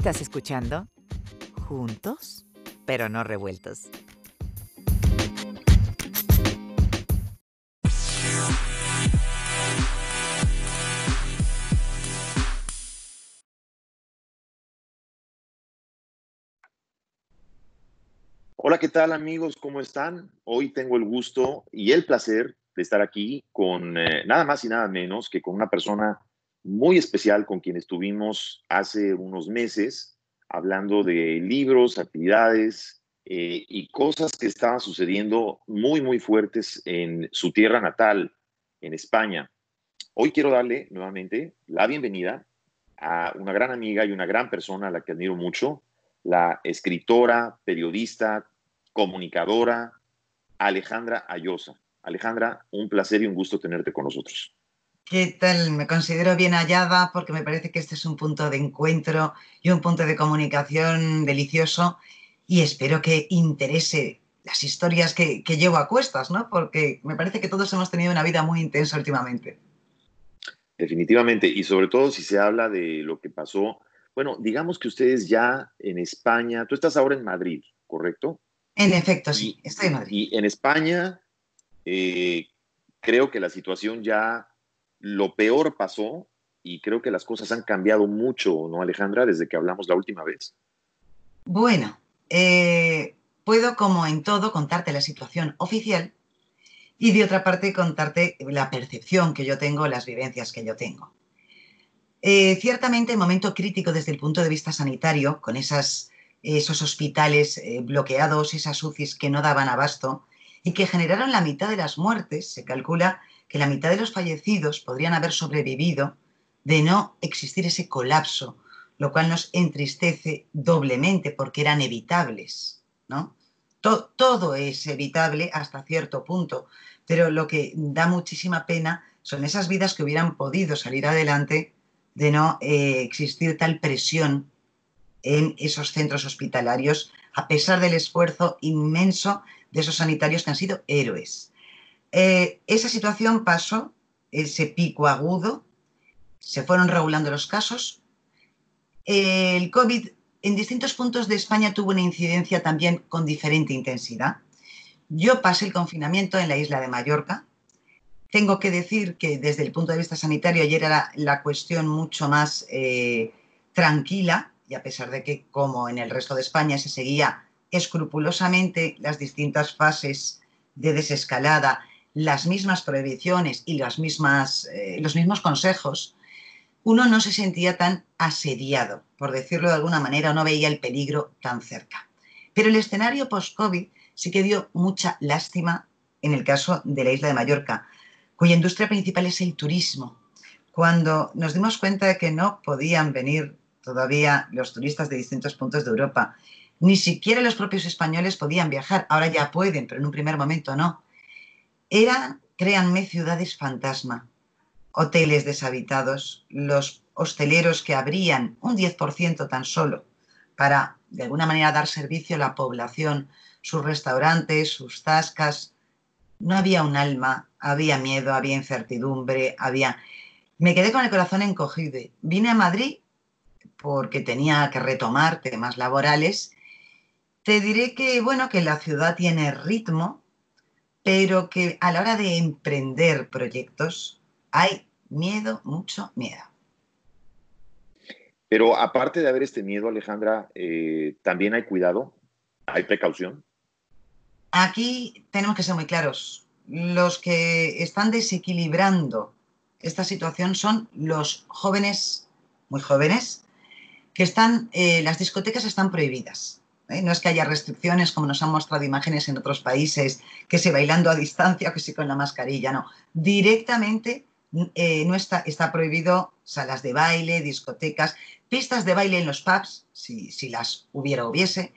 Estás escuchando Juntos, pero no revueltos. Hola, ¿qué tal amigos? ¿Cómo están? Hoy tengo el gusto y el placer de estar aquí con eh, nada más y nada menos que con una persona muy especial con quien estuvimos hace unos meses hablando de libros, actividades eh, y cosas que estaban sucediendo muy, muy fuertes en su tierra natal, en España. Hoy quiero darle nuevamente la bienvenida a una gran amiga y una gran persona a la que admiro mucho, la escritora, periodista, comunicadora Alejandra Ayosa. Alejandra, un placer y un gusto tenerte con nosotros. ¿Qué tal? Me considero bien hallada porque me parece que este es un punto de encuentro y un punto de comunicación delicioso y espero que interese las historias que, que llevo a cuestas, ¿no? Porque me parece que todos hemos tenido una vida muy intensa últimamente. Definitivamente, y sobre todo si se habla de lo que pasó, bueno, digamos que ustedes ya en España, tú estás ahora en Madrid, ¿correcto? En efecto, sí, estoy en Madrid. Y en España, eh, creo que la situación ya, lo peor pasó y creo que las cosas han cambiado mucho, ¿no, Alejandra, desde que hablamos la última vez? Bueno, eh, puedo, como en todo, contarte la situación oficial y de otra parte contarte la percepción que yo tengo, las vivencias que yo tengo. Eh, ciertamente, el momento crítico desde el punto de vista sanitario, con esas, esos hospitales eh, bloqueados, esas UCIs que no daban abasto y que generaron la mitad de las muertes, se calcula que la mitad de los fallecidos podrían haber sobrevivido de no existir ese colapso, lo cual nos entristece doblemente porque eran evitables, ¿no? todo es evitable hasta cierto punto, pero lo que da muchísima pena son esas vidas que hubieran podido salir adelante de no eh, existir tal presión en esos centros hospitalarios, a pesar del esfuerzo inmenso de esos sanitarios que han sido héroes. Eh, esa situación pasó, ese pico agudo, se fueron regulando los casos. el COVID en distintos puntos de España tuvo una incidencia también con diferente intensidad. Yo pasé el confinamiento en la isla de Mallorca, tengo que decir que desde el punto de vista sanitario ayer era la cuestión mucho más eh, tranquila y a pesar de que como en el resto de España se seguía escrupulosamente las distintas fases de desescalada, las mismas prohibiciones y las mismas, eh, los mismos consejos, uno no se sentía tan asediado, por decirlo de alguna manera, no veía el peligro tan cerca. Pero el escenario post-COVID sí que dio mucha lástima en el caso de la isla de Mallorca, cuya industria principal es el turismo. Cuando nos dimos cuenta de que no podían venir todavía los turistas de distintos puntos de Europa, ni siquiera los propios españoles podían viajar, ahora ya pueden, pero en un primer momento no. Eran, créanme, ciudades fantasma, hoteles deshabitados, los hosteleros que abrían un 10% tan solo para, de alguna manera, dar servicio a la población, sus restaurantes, sus tascas, no había un alma, había miedo, había incertidumbre, había... Me quedé con el corazón encogido. Vine a Madrid porque tenía que retomar temas laborales. Te diré que, bueno, que la ciudad tiene ritmo, pero que a la hora de emprender proyectos hay miedo, mucho miedo. Pero aparte de haber este miedo, Alejandra, eh, también hay cuidado, hay precaución. Aquí tenemos que ser muy claros. Los que están desequilibrando esta situación son los jóvenes, muy jóvenes, que están, eh, las discotecas están prohibidas. ¿Eh? No es que haya restricciones como nos han mostrado imágenes en otros países, que se bailando a distancia o que sí con la mascarilla, no. Directamente eh, no está, está prohibido salas de baile, discotecas, pistas de baile en los pubs, si, si las hubiera o hubiese,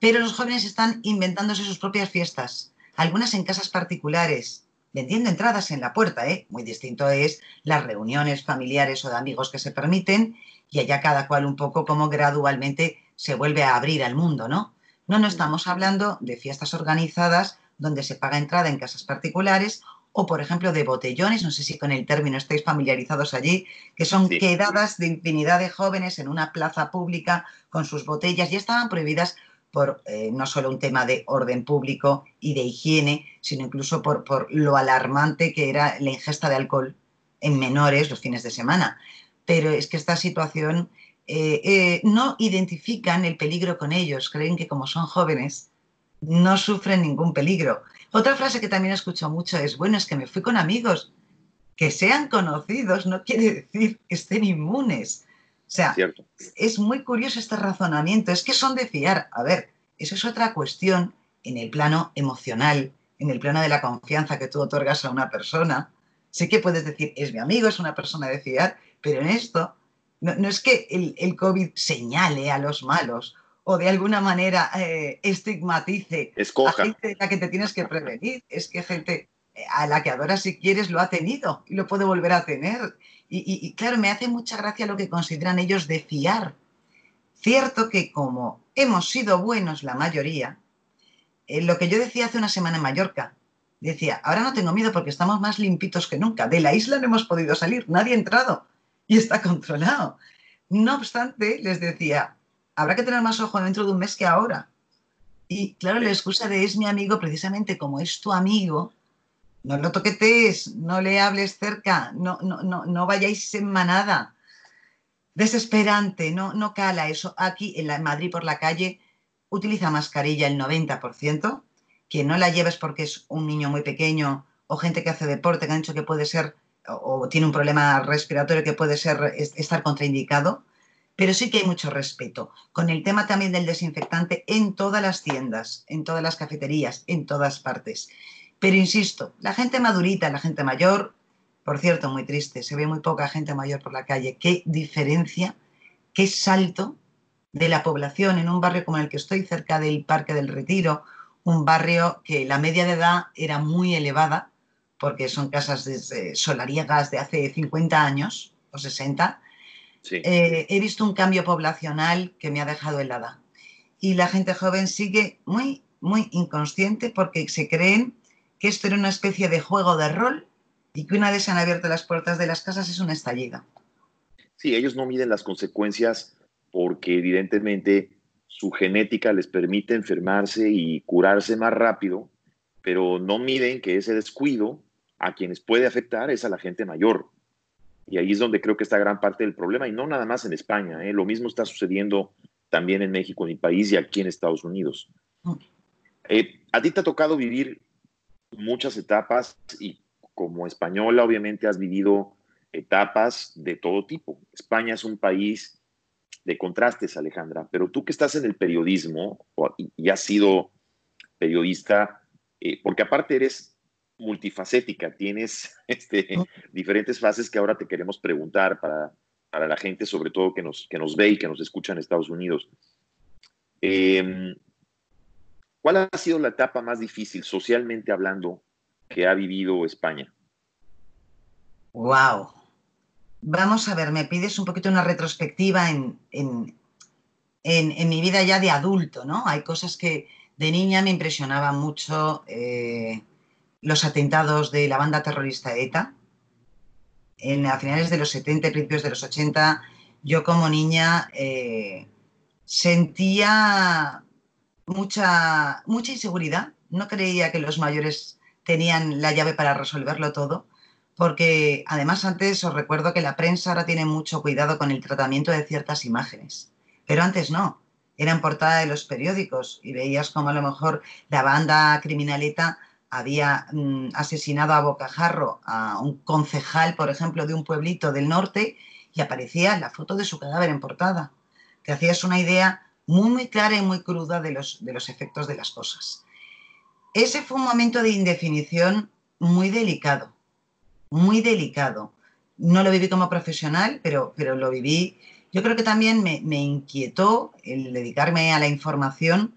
pero los jóvenes están inventándose sus propias fiestas, algunas en casas particulares, vendiendo entradas en la puerta, ¿eh? Muy distinto es las reuniones familiares o de amigos que se permiten y allá cada cual un poco como gradualmente se vuelve a abrir al mundo, ¿no? No, no estamos hablando de fiestas organizadas donde se paga entrada en casas particulares o por ejemplo de botellones, no sé si con el término estáis familiarizados allí, que son quedadas de infinidad de jóvenes en una plaza pública con sus botellas, y estaban prohibidas por eh, no solo un tema de orden público y de higiene, sino incluso por, por lo alarmante que era la ingesta de alcohol en menores los fines de semana. Pero es que esta situación eh, eh, no identifican el peligro con ellos, creen que como son jóvenes no sufren ningún peligro. Otra frase que también escucho mucho es, bueno, es que me fui con amigos. Que sean conocidos no quiere decir que estén inmunes. O sea, es muy curioso este razonamiento. Es que son de fiar. A ver, eso es otra cuestión en el plano emocional, en el plano de la confianza que tú otorgas a una persona. Sé que puedes decir, es mi amigo, es una persona de fiar, pero en esto no, es que el, COVID señale a los malos o de alguna manera eh, estigmatice a gente de la que te tienes que prevenir. Es que gente eh, a la que adoras si quieres lo ha tenido y lo puede volver a tener. Y, claro, me hace mucha gracia lo que consideran ellos de fiar. Cierto que como hemos sido buenos la mayoría, eh, lo que yo decía hace una semana en Mallorca, decía, ahora no tengo miedo porque estamos más limpitos que nunca. De la isla no hemos podido salir, nadie ha entrado y está controlado. No obstante, les decía, habrá que tener más ojo dentro de un mes que ahora. Y claro, la excusa de es mi amigo, precisamente como es tu amigo, no lo toquetes, no le hables cerca, no, no, no, no vayáis en manada. Desesperante, no, no cala eso. Aquí en, Madrid por la calle utiliza mascarilla el 90%, que no la lleves porque es un niño muy pequeño o gente que hace deporte que han dicho que puede ser o, tiene un problema respiratorio que puede ser estar contraindicado, pero sí que hay mucho respeto. Con el tema también del desinfectante en todas las tiendas, en todas las cafeterías, en todas partes. Pero insisto, la gente madurita, la gente mayor, por cierto, muy triste, se ve muy poca gente mayor por la calle. Qué diferencia, qué salto de la población en un barrio como el que estoy, cerca del Parque del Retiro, un barrio que la media de edad era muy elevada, porque son casas de, solariegas de hace 50 años o 60. Eh, he visto un cambio poblacional que me ha dejado helada. Y la gente joven sigue muy, muy inconsciente porque se creen que esto era una especie de juego de rol y que una vez se han abierto las puertas de las casas es una estallida. Sí, ellos no miden las consecuencias porque evidentemente su genética les permite enfermarse y curarse más rápido, pero no miden que ese descuido a quienes puede afectar es a la gente mayor. Y ahí es donde creo que está gran parte del problema, y no nada más en España. ¿eh? Lo mismo está sucediendo también en México, en mi país, y aquí en Estados Unidos. Eh, a ti te ha tocado vivir muchas etapas y como española obviamente has vivido etapas de todo tipo. España es un país de contrastes, Alejandra, pero tú que estás en el periodismo y has sido periodista, eh, porque aparte eres multifacética, tienes este, diferentes fases que ahora te queremos preguntar para, para la gente, sobre todo que nos, que nos ve y que nos escucha en Estados Unidos. Eh, ¿Cuál ha sido la etapa más difícil, socialmente hablando, que ha vivido España? Wow. Vamos a ver, me pides un poquito una retrospectiva en, en, mi vida ya de adulto, ¿no? Hay cosas que de niña me impresionaban mucho. Eh, los atentados de la banda terrorista ETA. En, a finales de los 70, principios de los 80, yo como niña eh, sentía mucha, mucha inseguridad. No creía que los mayores tenían la llave para resolverlo todo, porque además antes os recuerdo que la prensa ahora tiene mucho cuidado con el tratamiento de ciertas imágenes, pero antes no. Era en portada de los periódicos y veías como a lo mejor la banda criminaleta había mm, asesinado a bocajarro a un concejal, por ejemplo, de un pueblito del norte y aparecía la foto de su cadáver en portada. Te hacías una idea muy, muy clara y muy cruda de los, de los efectos de las cosas. Ese fue un momento de indefinición muy delicado, muy delicado. No lo viví como profesional, pero, pero lo viví. Yo creo que también me, me inquietó el dedicarme a la información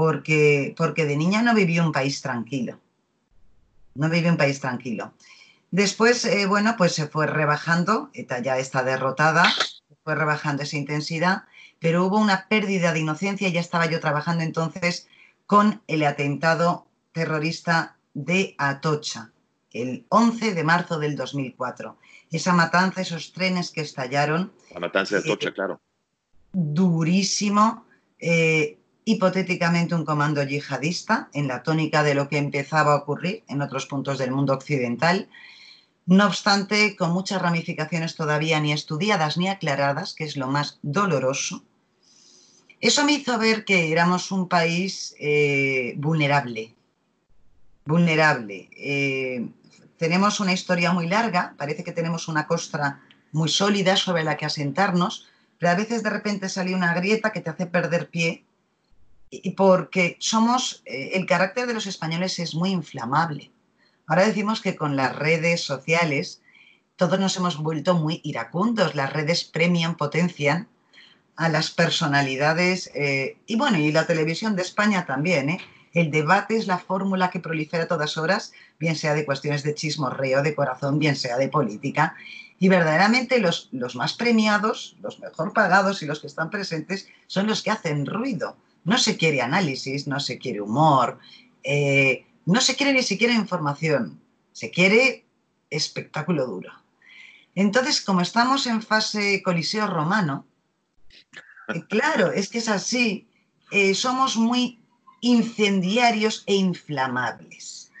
porque, porque de niña no viví un país tranquilo. No viví un país tranquilo. Después, eh, bueno, pues se fue rebajando, ya está derrotada, se fue rebajando esa intensidad pero hubo una pérdida de inocencia. Ya estaba yo trabajando entonces con el atentado terrorista de Atocha. el 11 de marzo del 2004. Esa matanza, esos trenes que estallaron. La matanza de Tocha, claro. Durísimo. Eh, hipotéticamente un comando yihadista, en la tónica de lo que empezaba a ocurrir en otros puntos del mundo occidental. No obstante, con muchas ramificaciones todavía ni estudiadas ni aclaradas, que es lo más doloroso, eso me hizo ver que éramos un país eh, vulnerable, vulnerable. Eh, tenemos una historia muy larga, parece que tenemos una costra muy sólida sobre la que asentarnos, pero a veces de repente sale una grieta que te hace perder pie porque somos, eh, el carácter de los españoles es muy inflamable. Ahora decimos que con las redes sociales todos nos hemos vuelto muy iracundos, las redes premian, potencian a las personalidades eh, y bueno, y la televisión de España también. ¿eh? El debate es la fórmula que prolifera a todas horas, bien sea de cuestiones de chismorreo, de corazón, bien sea de política. Y verdaderamente los, los más premiados, los mejor pagados y los que están presentes son los que hacen ruido. No se quiere análisis, no se quiere humor, eh, no se quiere ni siquiera información, se quiere espectáculo duro. Entonces, como estamos en fase coliseo romano, Claro, es que es así. Eh, somos muy incendiarios e inflamables.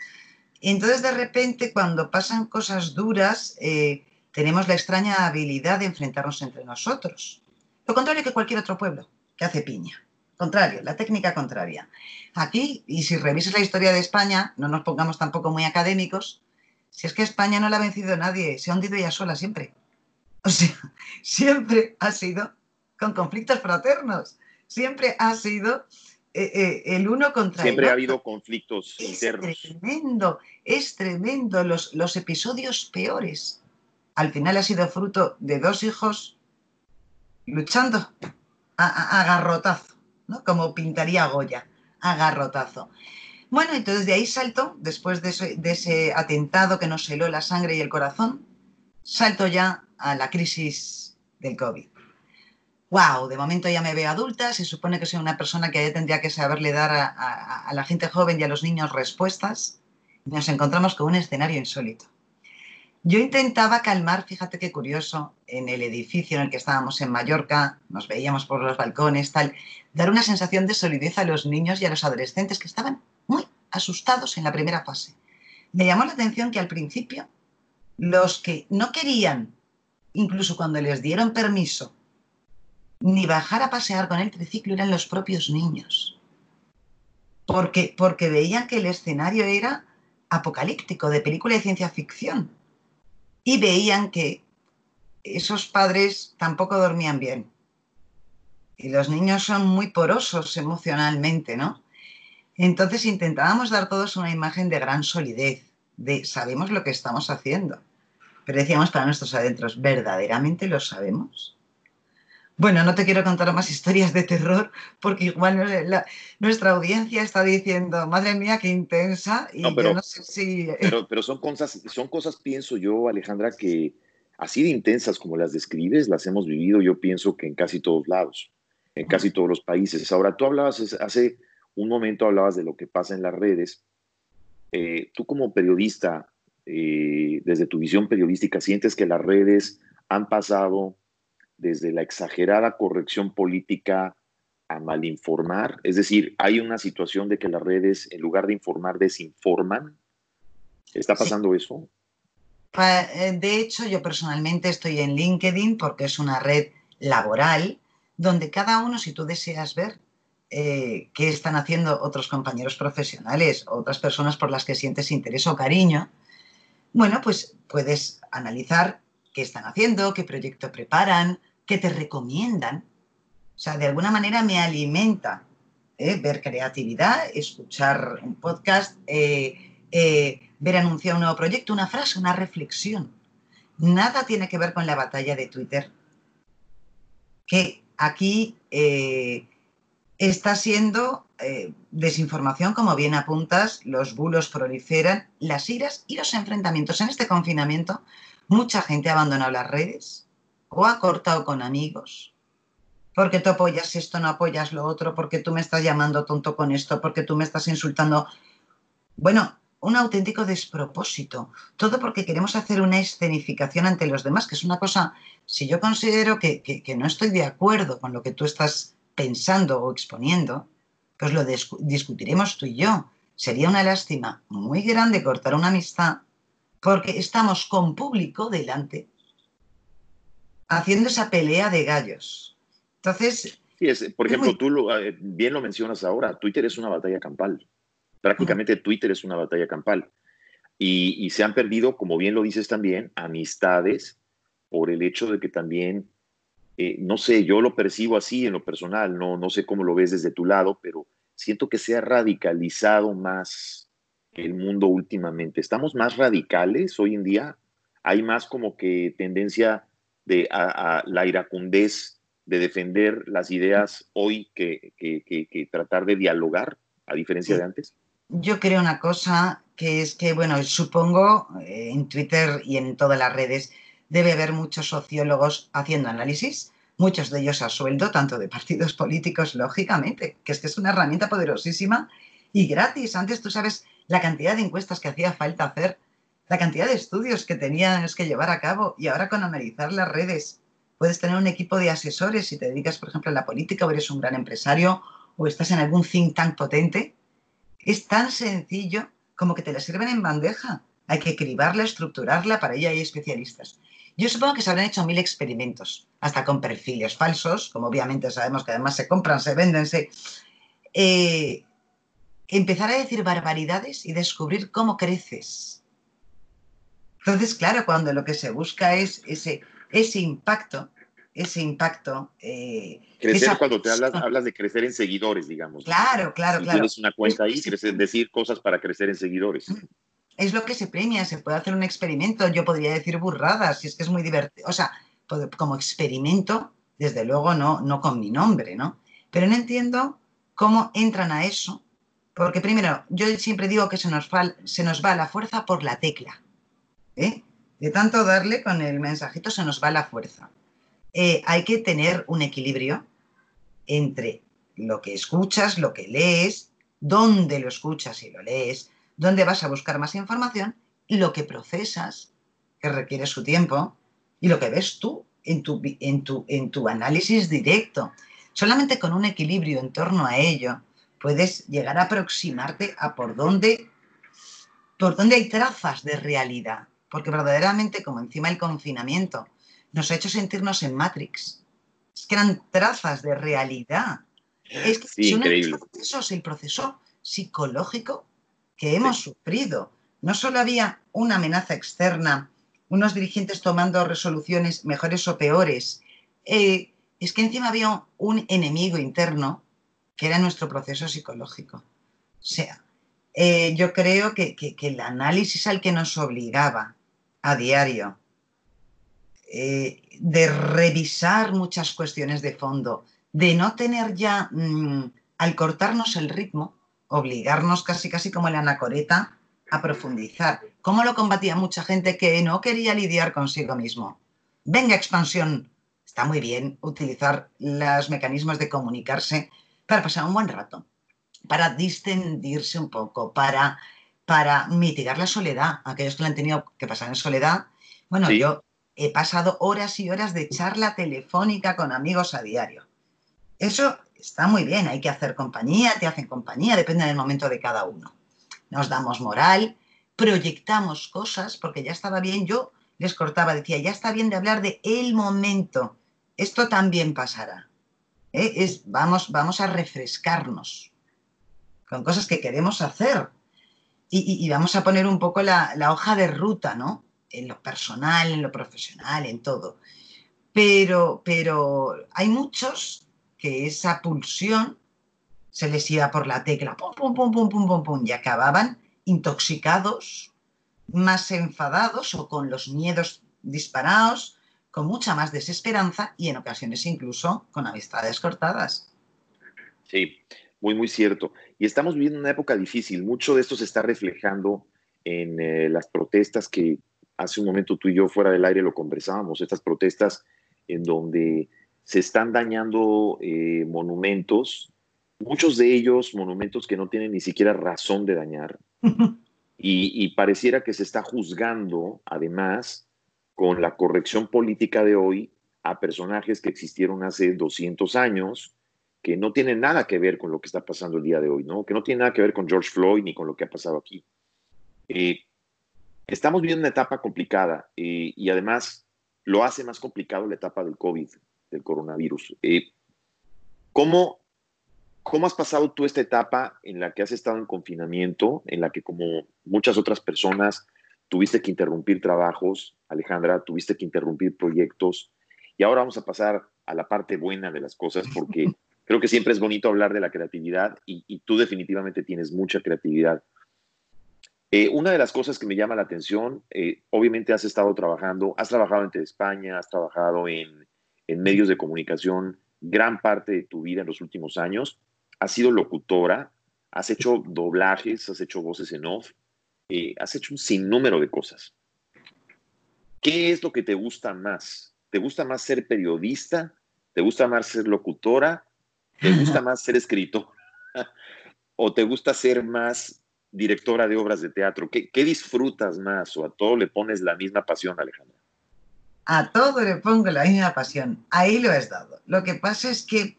Entonces, de repente, cuando pasan cosas duras, eh, tenemos la extraña habilidad de enfrentarnos entre nosotros. Lo contrario que cualquier otro pueblo, que hace piña. Contrario, la técnica contraria. Aquí, y si revisas la historia de España, no nos pongamos tampoco muy académicos, si es que España no la ha vencido nadie, se ha hundido ella sola siempre. O sea, siempre ha sido con conflictos fraternos. Siempre ha sido eh, eh, el uno contra Siempre el otro. ha habido conflictos es internos. Es tremendo, es tremendo. Los, los episodios peores. Al final ha sido fruto de dos hijos luchando a, a, a garrotazo, como pintaría Goya, a garrotazo. Bueno, entonces de ahí salto, después de ese, atentado que nos heló la sangre y el corazón, salto ya a la crisis del COVID wow, de momento ya me veo adulta, se supone que soy una persona que ya tendría que saberle dar a, a, a, la gente joven y a los niños respuestas, y nos encontramos con un escenario insólito. Yo intentaba calmar, fíjate qué curioso, en el edificio en el que estábamos en Mallorca, nos veíamos por los balcones, tal, dar una sensación de solidez a los niños y a los adolescentes que estaban muy asustados en la primera fase. Me llamó la atención que al principio los que no querían, incluso cuando les dieron permiso, ni bajar a pasear con el triciclo eran los propios niños. Porque, porque veían que el escenario era apocalíptico, de película de ciencia ficción. Y veían que esos padres tampoco dormían bien. Y los niños son muy porosos emocionalmente, ¿no? Entonces intentábamos dar todos una imagen de gran solidez, de sabemos lo que estamos haciendo. Pero decíamos para nuestros adentros, ¿verdaderamente lo sabemos? Bueno, no te quiero contar más historias de terror porque igual la, nuestra audiencia está diciendo, madre mía, qué intensa. Y no, pero, yo no sé si... pero, pero son, cosas, son cosas, pienso yo, Alejandra, que así de intensas como las describes, las hemos vivido, yo pienso que en casi todos lados, en casi todos los países. Ahora, tú hablabas, hace un momento hablabas de lo que pasa en las redes. Eh, tú como periodista, eh, desde tu visión periodística, ¿sientes que las redes han pasado desde la exagerada corrección política a malinformar? Es decir, hay una situación de que las redes, en lugar de informar, desinforman. ¿Está pasando sí. eso? eh, De hecho, yo personalmente estoy en LinkedIn porque es una red laboral donde cada uno, si tú deseas ver eh, qué están haciendo otros compañeros profesionales, otras personas por las que sientes interés o cariño, bueno, pues puedes analizar qué están haciendo, qué proyecto preparan, que te recomiendan. O sea, de alguna manera me alimenta ¿eh? ver creatividad, escuchar un podcast, eh, eh, ver anunciar un nuevo proyecto, una frase, una reflexión. Nada tiene que ver con la batalla de Twitter, que aquí está siendo desinformación, como bien apuntas, los bulos proliferan, las iras y los enfrentamientos. En este confinamiento, mucha gente ha abandonado las redes, o ha cortado con amigos, porque tú apoyas esto, no apoyas lo otro, porque tú me estás llamando tonto con esto, porque tú me estás insultando. Bueno, un auténtico despropósito. Todo porque queremos hacer una escenificación ante los demás, que es una cosa, si yo considero que, no estoy de acuerdo con lo que tú estás pensando o exponiendo, pues lo discutiremos tú y yo. Sería una lástima muy grande cortar una amistad porque estamos con público delante haciendo esa pelea de gallos. Entonces... Sí, por ejemplo, tú eh, bien lo mencionas ahora, Twitter es una batalla campal. Prácticamente Twitter es una batalla campal. Y, se han perdido, como bien lo dices también, amistades por el hecho de que también, eh, no sé, yo lo percibo así en lo personal, no, no sé cómo lo ves desde tu lado, pero siento que se ha radicalizado más el mundo últimamente. Estamos más radicales hoy en día. Hay más como que tendencia de a, la iracundez de defender las ideas hoy que, que tratar de dialogar, a diferencia de antes. Yo creo una cosa que es que, bueno, supongo eh, en Twitter y en todas las redes debe haber muchos sociólogos haciendo análisis, muchos de ellos a sueldo, tanto de partidos políticos, lógicamente, que es que es una herramienta poderosísima y gratis. Antes tú sabes la cantidad de encuestas que hacía falta hacer, la cantidad de estudios que tenías que llevar a cabo y ahora con analizar las redes puedes tener un equipo de asesores si te dedicas, por ejemplo, a la política o eres un gran empresario o estás en algún think tank potente es tan sencillo como que te la sirven en bandeja. Hay que cribarla, estructurarla, para ello hay especialistas. Yo supongo que se habrán hecho mil experimentos, hasta con perfiles falsos, como obviamente sabemos que además se compran, se venden, se... Eh, empezar a decir barbaridades y descubrir cómo creces. Entonces, claro, cuando lo que se busca es ese, ese impacto, ese impacto. Eh, crecer cuando te hablas, hablas de crecer en seguidores, digamos. Claro, claro, si claro. Tienes una cuenta ahí, crecer, decir cosas para crecer en seguidores. Es lo que se premia, se puede hacer un experimento, yo podría decir burradas, si es que es muy divertido, o sea, como experimento, desde luego no, no con mi nombre, ¿no? Pero no entiendo cómo entran a eso, porque primero, yo siempre digo que se nos, va, se nos va la fuerza por la tecla, ¿eh? De tanto darle con el mensajito se nos va la fuerza. Eh, hay que tener un equilibrio entre lo que escuchas, lo que lees, dónde lo escuchas y lo lees, dónde vas a buscar más información y lo que procesas, que requiere su tiempo, y lo que ves tú en tu, en tu, en tu análisis directo. Solamente con un equilibrio en torno a ello puedes llegar a aproximarte a por dónde, por dónde hay trazas de realidad. Porque verdaderamente, como encima el confinamiento nos ha hecho sentirnos en Matrix. Es que eran trazas de realidad. Es que sí, increíble. es el proceso psicológico que hemos sufrido. No solo había una amenaza externa, unos dirigentes tomando resoluciones mejores o peores, eh, es que encima había un enemigo interno que era nuestro proceso psicológico. O sea, eh, yo creo que el análisis al que nos obligaba a diario eh, de revisar muchas cuestiones de fondo, de no tener ya, mm, al cortarnos el ritmo, obligarnos casi casi como la anacoreta a profundizar. ¿Cómo lo combatía mucha gente que no quería lidiar consigo mismo? Venga, expansión. Está muy bien utilizar los mecanismos de comunicarse para pasar un buen rato, para distendirse un poco, para, para mitigar la soledad. Aquellos que lo han tenido que pasar en soledad. Bueno, yo he pasado horas y horas de charla telefónica con amigos a diario. Eso está muy bien, hay que hacer compañía, te hacen compañía, depende del momento de cada uno. Nos damos moral, proyectamos cosas, porque ya estaba bien, yo les cortaba, decía, ya está bien de hablar de el momento, esto también pasará. ¿eh? Es, vamos, vamos a refrescarnos con cosas que queremos hacer y, vamos a poner un poco la, hoja de ruta, ¿no? en lo personal, en lo profesional, en todo. Pero, pero hay muchos que esa pulsión se les iba por la tecla, pum, pum, pum, pum, pum, pum, pum, y acababan intoxicados, más enfadados o con los miedos disparados, con mucha más desesperanza y en ocasiones incluso con amistades cortadas. Sí, muy, muy cierto. Y estamos viviendo una época difícil. Mucho de esto se está reflejando en eh, las protestas que, hace un momento tú y yo fuera del aire lo conversábamos, estas protestas en donde se están dañando eh, monumentos, muchos de ellos monumentos que no tienen ni siquiera razón de dañar. y, pareciera que se está juzgando, además, con la corrección política de hoy, a personajes que existieron hace 200 años, que no tienen nada que ver con lo que está pasando el día de hoy, ¿no? Que no tiene nada que ver con George Floyd ni con lo que ha pasado aquí. Eh, estamos viviendo una etapa complicada eh, y además lo hace más complicado la etapa del COVID, del coronavirus. Eh, ¿cómo, ¿Cómo has pasado tú esta etapa en la que has estado en confinamiento, en la que como muchas otras personas tuviste que interrumpir trabajos, Alejandra, tuviste que interrumpir proyectos? Y ahora vamos a pasar a la parte buena de las cosas porque creo que siempre es bonito hablar de la creatividad y, tú definitivamente tienes mucha creatividad. Eh, una de las cosas que me llama la atención, eh, obviamente has estado trabajando, has trabajado en España, has trabajado en, en medios de comunicación gran parte de tu vida en los últimos años has sido locutora, has hecho doblajes, has hecho voces en off, eh, has hecho un sinnúmero de cosas. ¿Qué es lo que te gusta más? ¿Te gusta más ser periodista? ¿Te gusta más ser locutora? ¿Te gusta más ser escritor? ¿O te gusta ser más directora de obras de teatro? ¿Qué, ¿Qué, disfrutas más o a todo le pones la misma pasión, Alejandra? A todo le pongo la misma pasión. Ahí lo has dado. Lo que pasa es que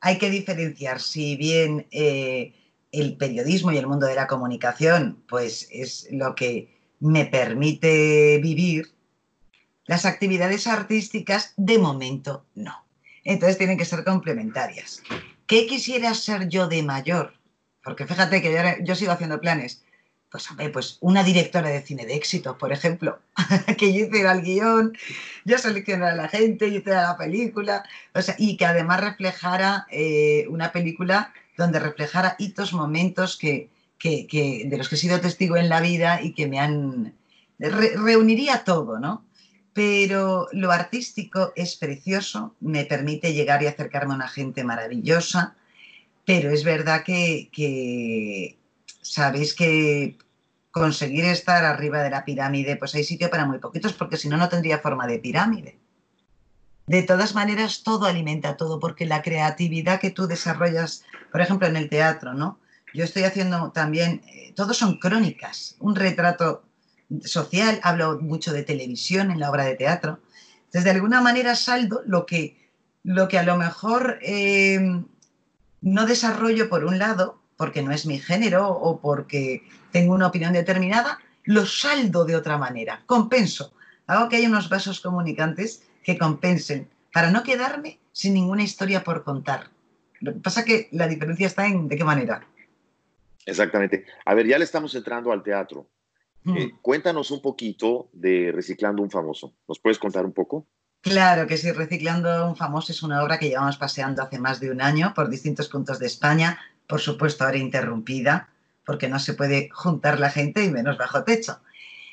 hay que diferenciar si bien eh, el periodismo y el mundo de la comunicación pues es lo que me permite vivir, las actividades artísticas de momento no. Entonces tienen que ser complementarias. ¿Qué quisiera ser yo de mayor? Porque fíjate que yo, yo sigo haciendo planes pues, pues una directora de cine de éxito, por ejemplo, que yo hiciera el guion, yo seleccionara a la gente, yo hiciera la película, o sea, y que además reflejara eh, una película donde reflejara hitos, momentos que, de los que he sido testigo en la vida y que me han... reuniría todo, ¿no? Pero lo artístico es precioso, me permite llegar y acercarme a una gente maravillosa, pero es verdad que, sabéis que conseguir estar arriba de la pirámide, pues hay sitio para muy poquitos, porque si no, no tendría forma de pirámide. De todas maneras, todo alimenta todo, porque la creatividad que tú desarrollas, por ejemplo, en el teatro, ¿no? Yo estoy haciendo también, eh, todos son crónicas, un retrato social, hablo mucho de televisión en la obra de teatro. Entonces, de alguna manera saldo lo que, lo que a lo mejor eh, no desarrollo por un lado, porque no es mi género o porque tengo una opinión determinada, lo saldo de otra manera, compenso. Hago que haya unos vasos comunicantes que compensen para no quedarme sin ninguna historia por contar. Lo que pasa es que la diferencia está en de qué manera. Exactamente. A ver, ya le estamos entrando al teatro. Eh, cuéntanos un poquito de Reciclando un Famoso. ¿Nos puedes contar un poco? Claro que sí, Reciclando un Famoso es una obra que llevamos paseando hace más de un año por distintos puntos de España, por supuesto ahora interrumpida, porque no se puede juntar la gente y menos bajo techo.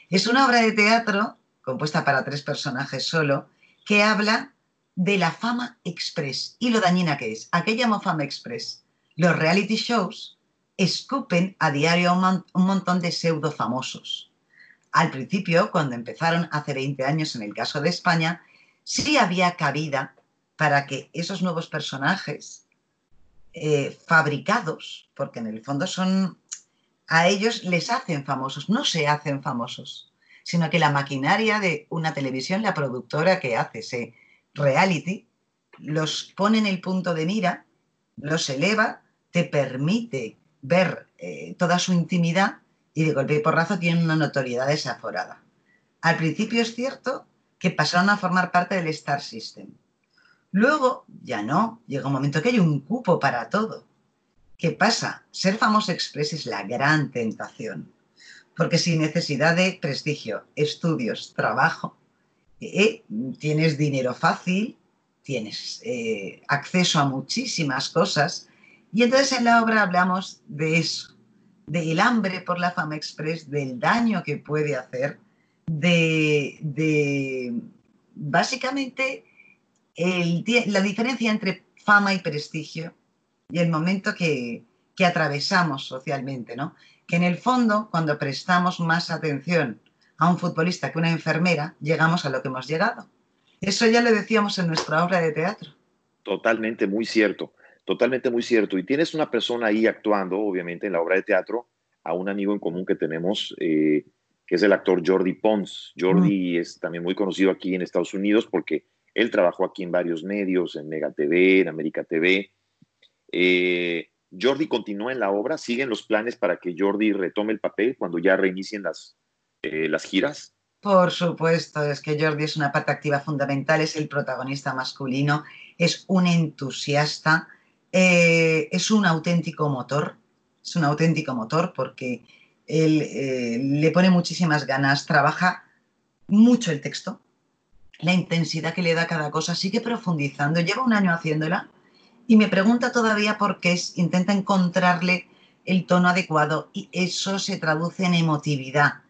Es una obra de teatro compuesta para tres personajes solo, que habla de la fama express y lo dañina que es. ¿A qué llamo fama express? Los reality shows escupen a diario un, montón de pseudo famosos. Al principio, cuando empezaron hace 20 años en el caso de España, sí había cabida para que esos nuevos personajes eh, fabricados, porque en el fondo son, a ellos les hacen famosos, no se hacen famosos, sino que la maquinaria de una televisión, la productora que hace ese reality, los pone en el punto de mira, los eleva, te permite ver eh, toda su intimidad y de golpe y porrazo tienen una notoriedad desaforada. Al principio es cierto que pasaron a formar parte del Star System, Luego, ya no, llega un momento que hay un cupo para todo. ¿Qué pasa? Ser famoso express es la gran tentación, porque sin necesidad de prestigio, estudios, trabajo, eh, tienes dinero fácil, tienes eh, acceso a muchísimas cosas, y entonces en la obra hablamos de eso, del hambre por la fama express, del daño que puede hacer, de, de básicamente la diferencia entre fama y prestigio y el momento que, atravesamos socialmente, ¿no? Que en el fondo, cuando prestamos más atención a un futbolista que una enfermera, llegamos a lo que hemos llegado. Eso ya lo decíamos en nuestra obra de teatro. Totalmente, muy cierto, totalmente muy cierto. Y tienes una persona ahí actuando, obviamente, en la obra de teatro, a un amigo en común que tenemos, eh, que es el actor Jordi Pons. Jordi es también muy conocido aquí en Estados Unidos porque él trabajó aquí en varios medios, en Mega TV, en América TV. Eh, Jordi continúa en la obra, siguen los planes para que Jordi retome el papel cuando ya reinicien las, eh, las giras. Por supuesto, es que Jordi es una parte activa fundamental, es el protagonista masculino, es un entusiasta, eh, es un auténtico motor, es un auténtico motor porque él eh, le pone muchísimas ganas, trabaja mucho el texto, la intensidad que le da cada cosa, sigue profundizando, lleva un año haciéndola y me pregunta todavía por qué es, intenta encontrarle el tono adecuado y eso se traduce en emotividad,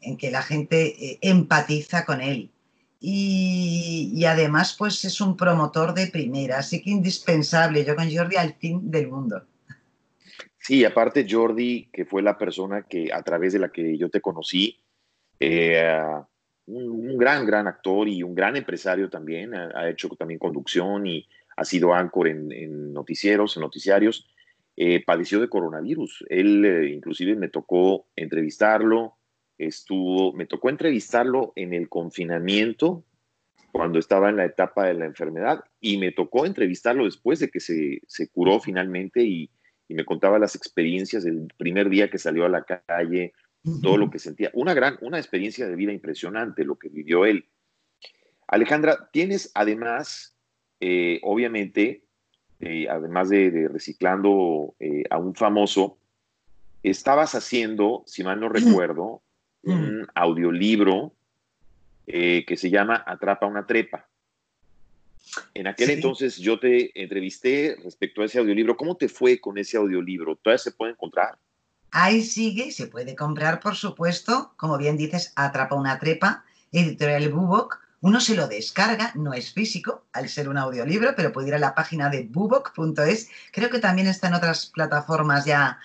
en que la gente eh, empatiza con él. Y, y, además, pues es un promotor de primera, así que indispensable. Yo con Jordi al fin del mundo. Sí, aparte Jordi, que fue la persona que a través de la que yo te conocí, eh, un, un, gran, gran actor y un gran empresario también, ha, ha hecho también conducción y ha sido áncor en, en noticieros, en noticiarios, eh, padeció de coronavirus. Él eh, inclusive me tocó entrevistarlo, estuvo, me tocó entrevistarlo en el confinamiento cuando estaba en la etapa de la enfermedad y me tocó entrevistarlo después de que se, se curó finalmente y, y, me contaba las experiencias del primer día que salió a la calle, todo lo que sentía. Una gran, una experiencia de vida impresionante lo que vivió él. Alejandra, tienes además, eh, obviamente, eh, además de, de reciclando eh, a un famoso, estabas haciendo, si mal no recuerdo, un audiolibro eh, que se llama Atrapa una trepa. En aquel sí. entonces yo te entrevisté respecto a ese audiolibro. ¿Cómo te fue con ese audiolibro? ¿Todavía se puede encontrar? Ahí sigue, se puede comprar, por supuesto. Como bien dices, Atrapa una trepa, editorial Bubok. Uno se lo descarga, no es físico, al ser un audiolibro, pero puede ir a la página de bubok.es. Creo que también está en otras plataformas ya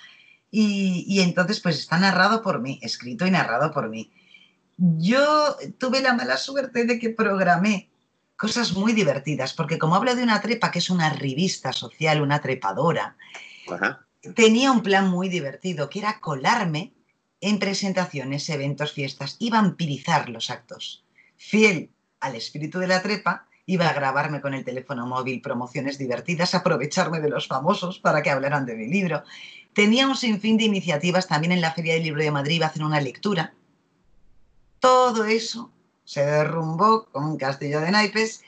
y, y, entonces, pues está narrado por mí, escrito y narrado por mí. Yo tuve la mala suerte de que programé cosas muy divertidas, porque como hablo de una trepa, que es una revista social, una trepadora, Ajá. tenía un plan muy divertido, que era colarme en presentaciones, eventos, fiestas y vampirizar los actos. Fiel al espíritu de la trepa, iba a grabarme con el teléfono móvil promociones divertidas, aprovecharme de los famosos para que hablaran de mi libro tenía un sinfín de iniciativas también en la Feria del Libro de Madrid, iba a hacer una lectura. Todo eso se derrumbó con un castillo de naipes.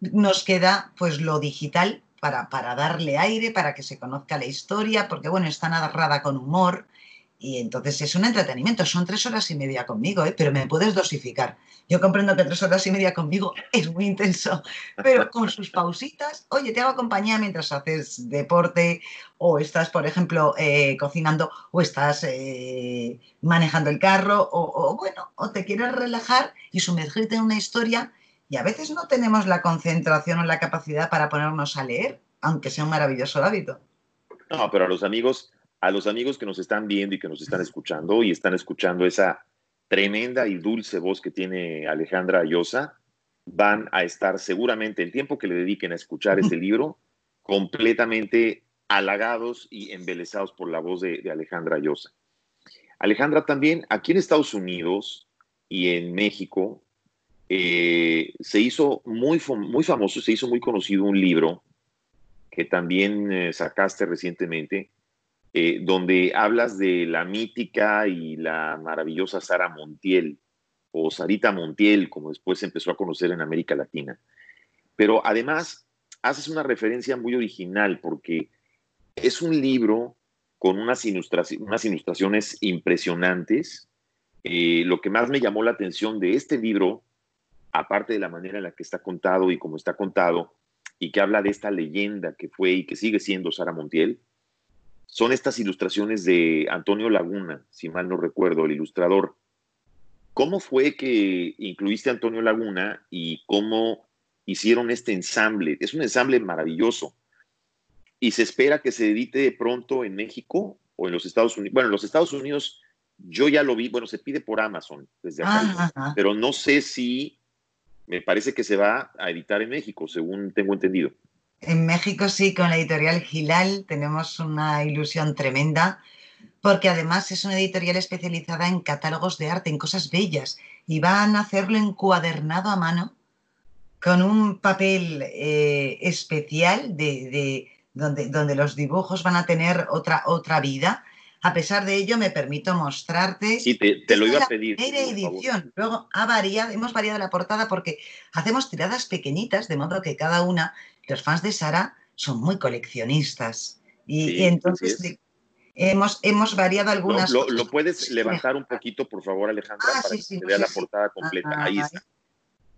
Nos queda pues lo digital para, para darle aire, para que se conozca la historia, porque bueno, está narrada con humor, y entonces es un entretenimiento, son tres horas y media conmigo, ¿eh? pero me puedes dosificar. Yo comprendo que tres horas y media conmigo es muy intenso, pero con sus pausitas, oye, te hago compañía mientras haces deporte o estás, por ejemplo, eh, cocinando o estás eh, manejando el carro o, o, bueno, o te quieres relajar y sumergirte en una historia y a veces no tenemos la concentración o la capacidad para ponernos a leer, aunque sea un maravilloso hábito. No, pero a los amigos a los amigos que nos están viendo y que nos están escuchando y están escuchando esa tremenda y dulce voz que tiene Alejandra Ayosa, van a estar seguramente el tiempo que le dediquen a escuchar este libro completamente halagados y embelesados por la voz de, de Alejandra Ayosa. Alejandra, también aquí en Estados Unidos y en México eh, se hizo muy, muy famoso, se hizo muy conocido un libro que también eh, sacaste recientemente, eh, donde hablas de la mítica y la maravillosa Sara Montiel, o Sarita Montiel, como después empezó a conocer en América Latina. Pero además haces una referencia muy original porque es un libro con unas, ilustraciones, unas impresionantes. Eh, lo que más me llamó la atención de este libro, aparte de la manera en la que está contado y cómo está contado, y que habla de esta leyenda que fue y que sigue siendo Sara Montiel, son estas ilustraciones de Antonio Laguna, si mal no recuerdo, el ilustrador. ¿Cómo fue que incluiste a Antonio Laguna y cómo hicieron este ensamble? Es un ensamble maravilloso. Y se espera que se edite pronto en México o en los Estados Unidos. Bueno, en los Estados Unidos yo ya lo vi, bueno, se pide por Amazon desde acá, Ajá. pero no sé si me parece que se va a editar en México, según tengo entendido. En México sí, con la editorial Gilal tenemos una ilusión tremenda porque además es una editorial especializada en catálogos de arte, en cosas bellas, y van a hacerlo encuadernado a mano con un papel eh, especial de, donde, donde, los dibujos van a tener otra, otra vida. A pesar de ello, me permito mostrarte. Sí, te, lo iba a pedir. Primera edición. Luego ha variado, hemos variado la portada porque hacemos tiradas pequeñitas, de modo que cada una, los fans de Sara son muy coleccionistas. Y, entonces hemos, hemos variado algunas lo, Lo, puedes levantar un poquito, por favor, Alejandra, ah, para que se vea la portada completa. ahí está.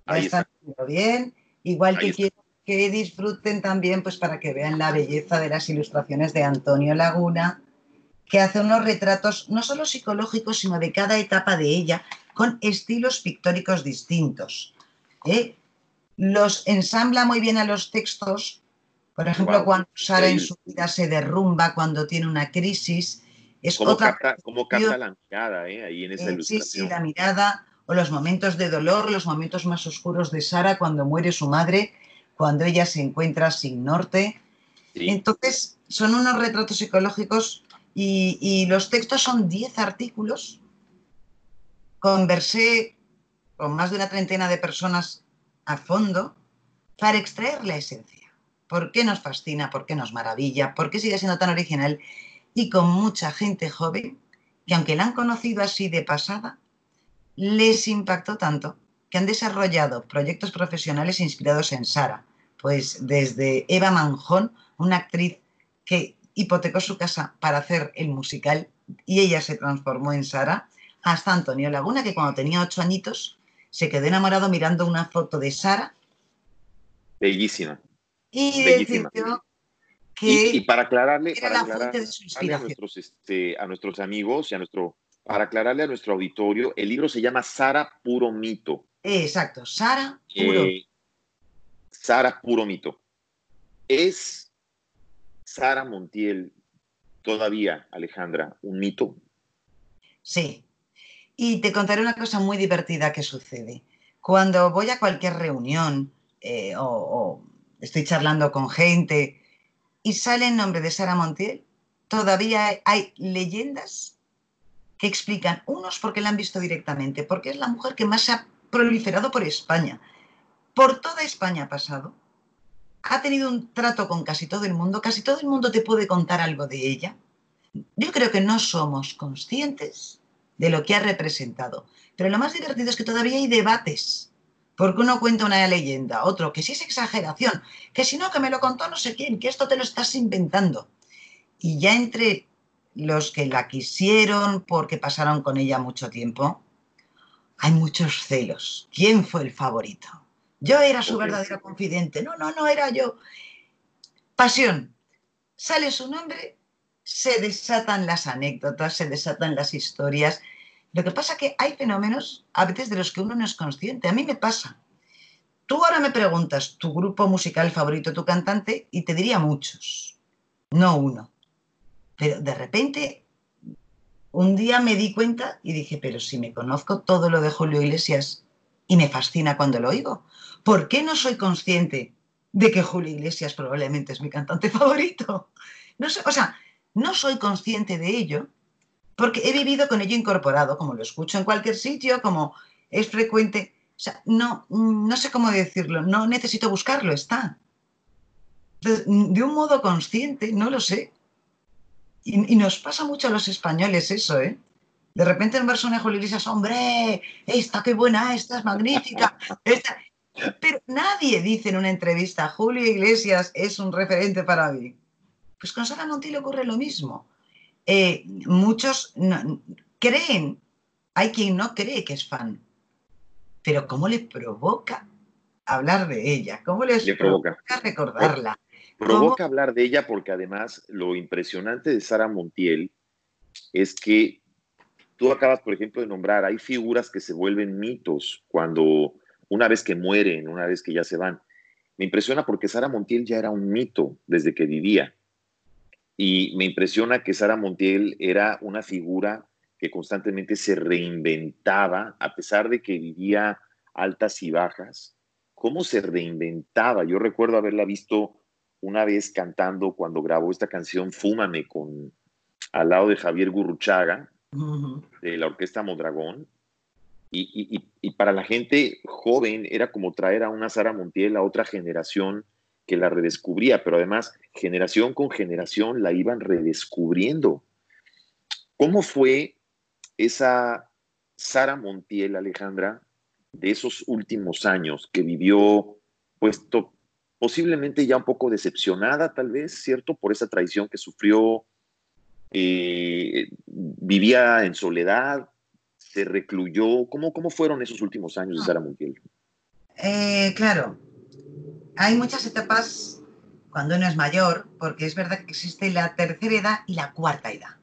Ahí, está. bien. Igual que quiero que disfruten también, pues para que vean la belleza de las ilustraciones de Antonio Laguna, que hace unos retratos no solo psicológicos, sino de cada etapa de ella, con estilos pictóricos distintos. ¿eh? Los ensambla muy bien a los textos. Por ejemplo, cuando Sara en su vida se derrumba, cuando tiene una crisis, es ¿Cómo otra... Capta, ¿Cómo capta la mirada eh, ahí en esa eh, Sí, sí, la mirada o los momentos de dolor, los momentos más oscuros de Sara cuando muere su madre, cuando ella se encuentra sin norte. Entonces, son unos retratos psicológicos y, y los textos son 10 artículos. Conversé con más de una treintena de personas a fondo para extraer la esencia. Por qué nos fascina, por qué nos maravilla, por qué sigue siendo tan original y con mucha gente joven que aunque la han conocido así de pasada, les impactó tanto que han desarrollado proyectos profesionales inspirados en Sara, pues desde Eva Manjón, una actriz que hipotecó su casa para hacer el musical y ella se transformó en Sara, hasta Antonio Laguna, que cuando tenía ocho añitos se quedó enamorado mirando una foto de Sara. Bellísima. Y decidió que y, para aclararle, para aclararle a, nuestros, este, a nuestros amigos y a nuestro, para aclararle a nuestro auditorio, el libro se llama Sara Puro Mito. Exacto, Sara Puro. Eh, Sara Puro Mito. ¿Es Sara Montiel todavía, Alejandra, un mito? Sí. Y te contaré una cosa muy divertida que sucede. Cuando voy a cualquier reunión eh, o estoy charlando con gente y sale el nombre de Sara Montiel, todavía hay leyendas que explican, unos porque la han visto directamente, porque es la mujer que más se ha proliferado por España. Por toda España ha pasado. Ha tenido un trato con casi todo el mundo, casi todo el mundo te puede contar algo de ella. Yo creo que no somos conscientes de lo que ha representado. Pero lo más divertido es que todavía hay debates porque uno cuenta una leyenda, otro que si es exageración, que si no, que me lo contó no sé quién, que esto te lo estás inventando. Y ya entre los que la quisieron porque pasaron con ella mucho tiempo, hay muchos celos. ¿Quién fue el favorito? Yo era su verdadero confidente. No, no, no era yo. Pasión. Sale su nombre, se desatan las anécdotas, se desatan las historias lo que pasa es que hay fenómenos a veces de los que uno no es consciente. A mí me pasa. Tú ahora me preguntas tu grupo musical favorito, tu cantante, y te diría muchos, no uno. Pero de repente, un día me di cuenta y dije, pero si me conozco todo lo de Julio Iglesias y me fascina cuando lo oigo, ¿por qué no soy consciente de que Julio Iglesias probablemente es mi cantante favorito? No sé, o sea, no soy consciente de ello porque he vivido con ello incorporado, como lo escucho en cualquier sitio, como es frecuente. O sea, no, no sé cómo decirlo, no necesito buscarlo, está. De, un modo consciente, no lo sé. Y, nos pasa mucho a los españoles eso, ¿eh? De repente en persona Julio Iglesias, hombre, esta qué buena, esta es magnífica. Pero nadie dice en una entrevista, Julio Iglesias es un referente para mí. Pues con Sara Montiel ocurre lo mismo. Eh, muchos creen, hay quien no cree que es fan, pero ¿cómo le provoca hablar de ella? ¿Cómo les provoca? recordarla? Provoca hablar de ella porque además lo impresionante de Sara Montiel es que tú acabas, por ejemplo, de nombrar, hay figuras que se vuelven mitos cuando una vez que mueren, una vez que ya se van. Me impresiona porque Sara Montiel ya era un mito desde que vivía. Y me impresiona que Sara Montiel era una figura que constantemente se reinventaba, a pesar de que vivía altas y bajas. ¿Cómo se reinventaba? Yo recuerdo haberla visto una vez cantando cuando grabó esta canción Fúmame con al lado de Javier Gurruchaga, de la Orquesta Modragón. Y, y, para la gente joven era como traer a una Sara Montiel a otra generación que la redescubría, pero además generación con generación la iban redescubriendo. ¿Cómo fue esa Sara Montiel, Alejandra, de esos últimos años que vivió, puesto posiblemente ya un poco decepcionada, tal vez, ¿cierto? Por esa traición que sufrió, eh, vivía en soledad, se recluyó. ¿Cómo, ¿Cómo fueron esos últimos años de Sara Montiel? Eh, claro, hay muchas etapas cuando uno es mayor, porque es verdad que existe la tercera edad y la cuarta edad.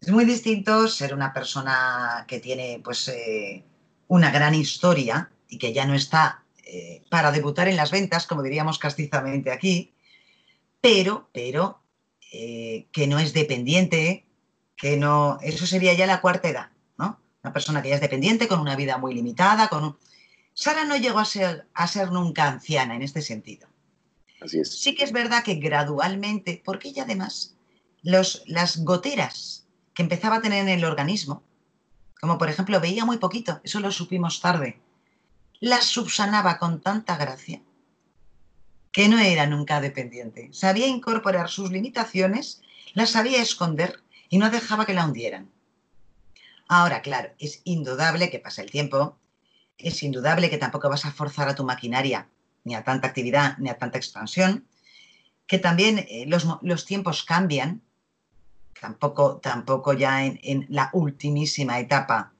Es muy distinto ser una persona que tiene pues eh, una gran historia y que ya no está eh, para debutar en las ventas, como diríamos castizamente aquí, pero, pero eh, que no es dependiente, que no, eso sería ya la cuarta edad, ¿no? Una persona que ya es dependiente, con una vida muy limitada, con un, Sara no llegó a ser, a ser nunca anciana en este sentido. Así es. Sí que es verdad que gradualmente, porque ella además, los, las goteras que empezaba a tener en el organismo, como por ejemplo veía muy poquito, eso lo supimos tarde, las subsanaba con tanta gracia que no era nunca dependiente. Sabía incorporar sus limitaciones, las sabía esconder y no dejaba que la hundieran. Ahora, claro, es indudable que pasa el tiempo es indudable que tampoco vas a forzar a tu maquinaria ni a tanta actividad ni a tanta expansión, que también eh, los, tiempos cambian, tampoco, tampoco ya en, la ultimísima etapa,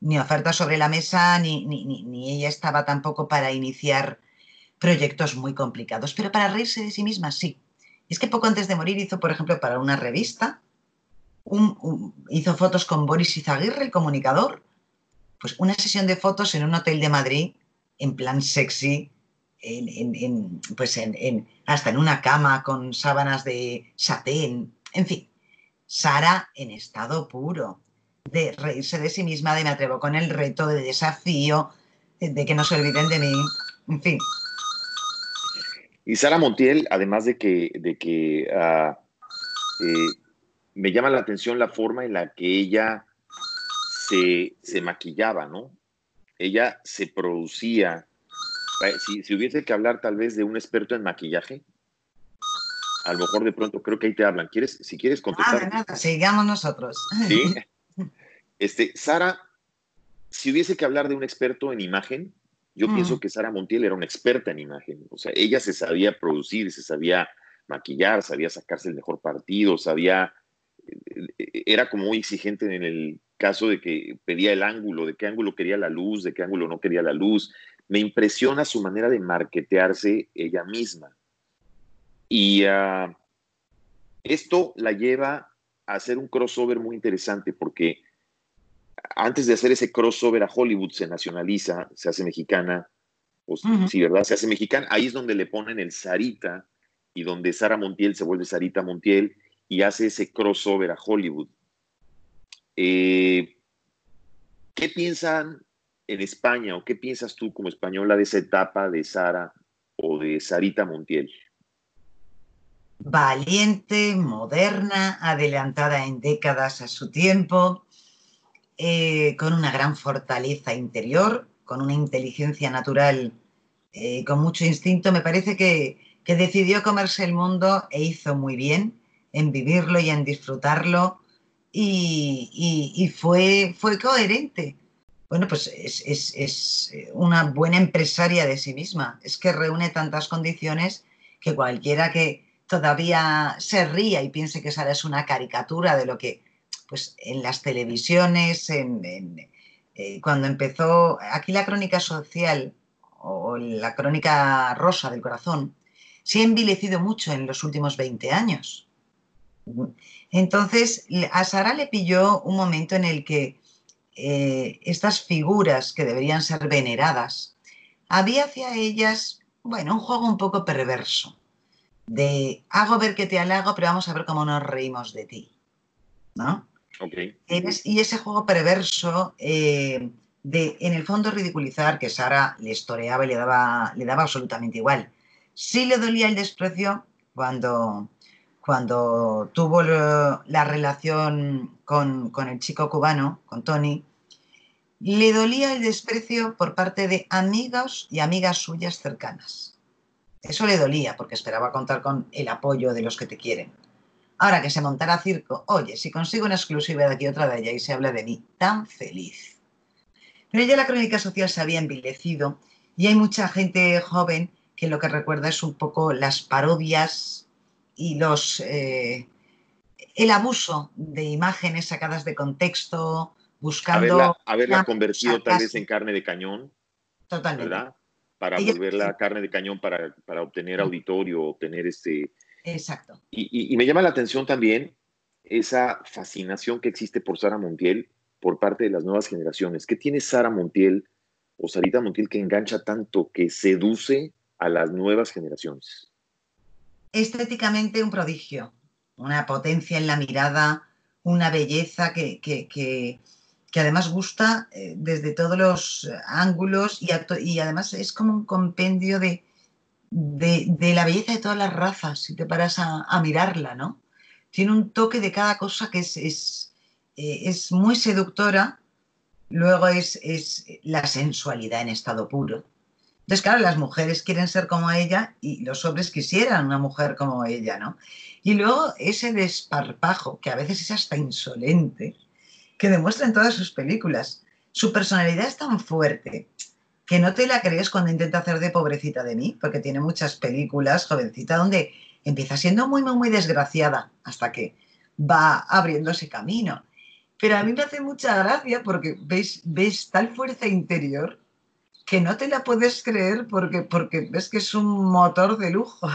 ni oferta sobre la mesa, ni, ni, ella estaba tampoco para iniciar proyectos muy complicados, pero para reírse de sí misma sí. Es que poco antes de morir hizo, por ejemplo, para una revista, hizo fotos con Boris Izaguirre, el comunicador, pues una sesión de fotos en un hotel de Madrid, en plan sexy, en, pues en, hasta en una cama con sábanas de satén, en fin. Sara en estado puro, de reírse de sí misma, de me atrevo con el reto, de desafío, de, que no se olviden de mí, en fin. Y Sara Montiel, además de que, de que ah, eh, me llama la atención la forma en la que ella se, maquillaba, ¿no? Ella se producía. Eh, si, hubiese que hablar tal vez de un experto en maquillaje, a lo mejor de pronto creo que ahí te hablan. ¿Quieres, si quieres contestar? Ah, nada, sigamos nosotros. Sí. Este, Sara, si hubiese que hablar de un experto en imagen, yo pienso mm. que Sara Montiel era una experta en imagen. O sea, ella se sabía producir, se sabía maquillar, sabía sacarse el mejor partido, sabía, eh, eh, era como muy exigente en el caso de que pedía el ángulo, de qué ángulo quería la luz, de qué ángulo no quería la luz. Me impresiona su manera de marketearse ella misma. Y ah, esto la lleva a hacer un crossover muy interesante porque antes de hacer ese crossover a Hollywood se nacionaliza, se hace mexicana, pues, sí, ¿verdad? Se hace mexicana. Ahí es donde le ponen el Sarita y donde Sara Montiel se vuelve Sarita Montiel y hace ese crossover a Hollywood. Eh, ¿Qué piensan en España o qué piensas tú como española de esa etapa de Sara o de Sarita Montiel? Valiente, moderna, adelantada en décadas a su tiempo, eh, con una gran fortaleza interior, con una inteligencia natural, eh, con mucho instinto. Me parece que, que decidió comerse el mundo e hizo muy bien en vivirlo y en disfrutarlo y, fue, fue coherente. Bueno, pues es, una buena empresaria de sí misma. Es que reúne tantas condiciones que cualquiera que todavía se ría y piense que esa es una caricatura de lo que, pues en las televisiones, en, eh, cuando empezó, aquí la crónica social o la crónica rosa del corazón, se ha envilecido mucho en los últimos 20 años. Entonces, a Sara le pilló un momento en el que eh, estas figuras que deberían ser veneradas, había hacia ellas, bueno, un juego un poco perverso, de hago ver que te halago, pero vamos a ver cómo nos reímos de ti, ¿no? Okay. Y ese juego perverso eh, de, en el fondo, ridiculizar, que Sara le estoreaba y le daba, le daba absolutamente igual. Sí le dolía el desprecio cuando cuando tuvo la relación con, con el chico cubano, con Tony, le dolía el desprecio por parte de amigos y amigas suyas cercanas. Eso le dolía porque esperaba contar con el apoyo de los que te quieren. Ahora que se montara circo, oye, si consigo una exclusiva de aquí otra de allá y se habla de mí, tan feliz. Pero ya la crónica social se había envilecido y hay mucha gente joven que lo que recuerda es un poco las parodias y los eh, el abuso de imágenes sacadas de contexto, buscando... Haberla, convertido tal vez en carne de cañón. Totalmente. ¿verdad? Para volverla carne de cañón para, para obtener auditorio, obtener este, Exacto. Y, me llama la atención también esa fascinación que existe por Sara Montiel por parte de las nuevas generaciones. ¿Qué tiene Sara Montiel o Sarita Montiel que engancha tanto, que seduce a las nuevas generaciones? Estéticamente un prodigio, una potencia en la mirada, una belleza que, que, además gusta eh, desde todos los ángulos y, y además es como un compendio de, de, la belleza de todas las razas, si te paras a, mirarla, ¿no? Tiene un toque de cada cosa que es, es, eh, muy seductora, luego es, es, la sensualidad en estado puro. Entonces, claro, las mujeres quieren ser como ella y los hombres quisieran una mujer como ella, ¿no? Y luego ese desparpajo, que a veces es hasta insolente, que demuestra en todas sus películas. Su personalidad es tan fuerte que no te la crees cuando intenta hacer de pobrecita de mí, porque tiene muchas películas, jovencita, donde empieza siendo muy, muy, muy desgraciada hasta que va abriendo ese camino. Pero a mí me hace mucha gracia porque ves, ves tal fuerza interior que no te la puedes creer porque, porque ves que es un motor de lujo.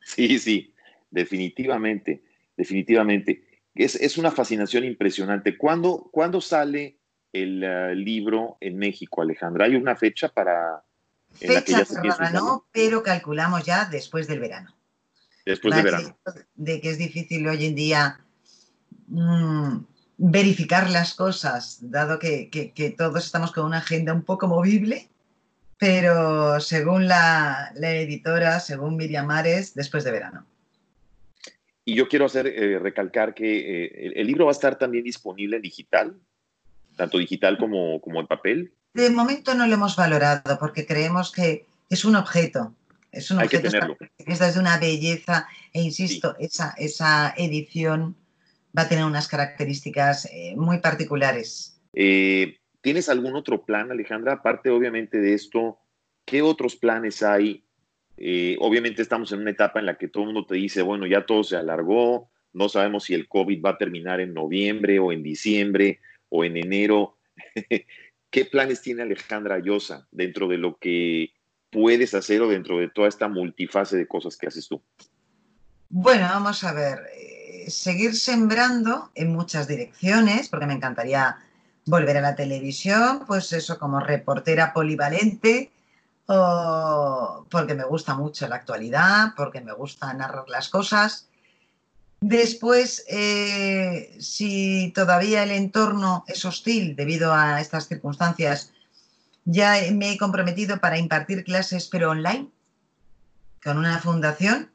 Sí, sí, definitivamente, definitivamente. Es, es una fascinación impresionante. ¿Cuándo, ¿cuándo sale el eh, libro en México, Alejandra? ¿Hay una fecha para... Fecha no, pero calculamos ya después del verano. Después del verano. De que es difícil hoy en día mm, verificar las cosas, dado que, todos estamos con una agenda un poco movible, pero según la, editora, según Miriam Mares, después de verano. Y yo quiero hacer eh, recalcar que eh, el libro va a estar también disponible en digital tanto digital como, como en papel? De momento no lo hemos valorado porque creemos que es un objeto. Es un objeto que es de una belleza e insisto, esa, esa edición va a tener unas características eh, muy particulares. Eh, ¿Tienes algún otro plan, Alejandra? Aparte, obviamente, de esto, ¿qué otros planes hay? Eh, obviamente estamos en una etapa en la que todo el mundo te dice, bueno, ya todo se alargó, no sabemos si el COVID va a terminar en noviembre o en diciembre, o en enero. ¿Qué planes tiene Alejandra Llosa dentro de lo que puedes hacer o dentro de toda esta multifase de cosas que haces tú? Bueno, vamos a ver, eh, seguir sembrando en muchas direcciones, porque me encantaría volver a la televisión, pues eso como reportera polivalente, o porque me gusta mucho la actualidad, porque me gusta narrar las cosas. Después, eh, si todavía el entorno es hostil debido a estas circunstancias, ya me he comprometido para impartir clases, pero online, con una fundación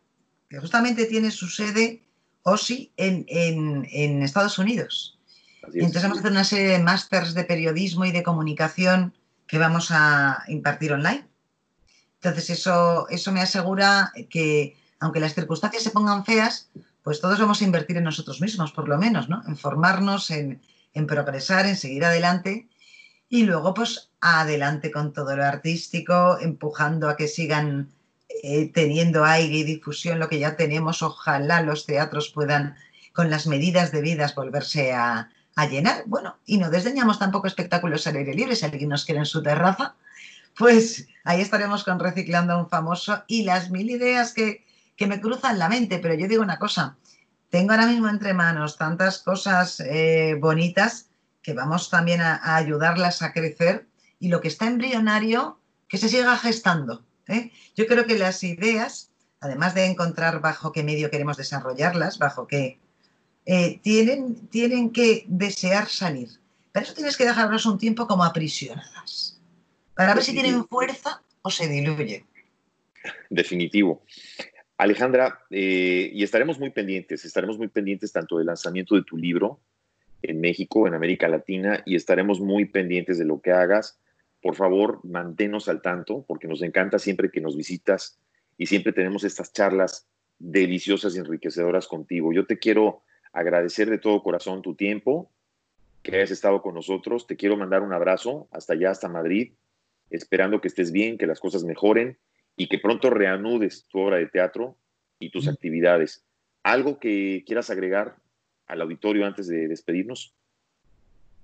que justamente tiene su sede, OSI, en, en, Estados Unidos. Entonces vamos a hacer una serie de másters de periodismo y de comunicación que vamos a impartir online. Entonces eso, eso me asegura que, aunque las circunstancias se pongan feas, pues todos vamos a invertir en nosotros mismos, por lo menos, ¿no? En formarnos, en, progresar, en seguir adelante y luego pues adelante con todo lo artístico, empujando a que sigan eh, teniendo aire y difusión lo que ya tenemos. Ojalá los teatros puedan, con las medidas debidas, volverse a, a llenar. Bueno, y no desdeñamos tampoco espectáculos al aire libre, si alguien nos quiere en su terraza, pues ahí estaremos con Reciclando a un famoso y las mil ideas que, que me cruzan la mente, pero yo digo una cosa, tengo ahora mismo entre manos tantas cosas eh, bonitas que vamos también a, ayudarlas a crecer y lo que está embrionario, que se siga gestando. ¿Eh? Yo creo que las ideas, además de encontrar bajo qué medio queremos desarrollarlas, bajo qué, eh, tienen, tienen que desear salir. Para eso tienes que dejarlas un tiempo como aprisionadas, para ver si tienen fuerza o se diluyen. Definitivo. Alejandra, eh, y estaremos muy pendientes, estaremos muy pendientes tanto del lanzamiento de tu libro en México, en América Latina, y estaremos muy pendientes de lo que hagas. Por favor, manténnos al tanto, porque nos encanta siempre que nos visitas y siempre tenemos estas charlas deliciosas y enriquecedoras contigo. Yo te quiero agradecer de todo corazón tu tiempo, que hayas estado con nosotros. Te quiero mandar un abrazo hasta allá, hasta Madrid, esperando que estés bien, que las cosas mejoren y que pronto reanudes tu obra de teatro y tus actividades. ¿Algo que quieras agregar al auditorio antes de despedirnos?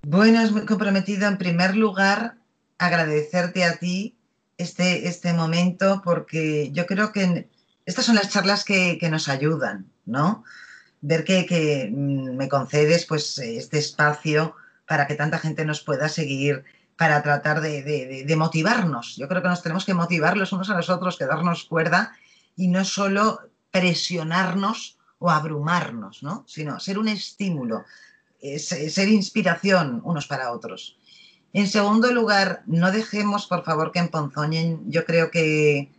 Bueno, es muy comprometido. En primer lugar, agradecerte a ti este, este momento porque yo creo que estas son las charlas que, nos ayudan, ¿no? Ver que, que, mm, me concedes pues este espacio para que tanta gente nos pueda seguir para tratar de, motivarnos. Yo creo que nos tenemos que motivar los unos a los otros, que darnos cuerda y no solo presionarnos o abrumarnos, ¿no? sino ser un estímulo, ser inspiración unos para otros. En segundo lugar, no dejemos, por favor, que emponzoñen. Yo creo que,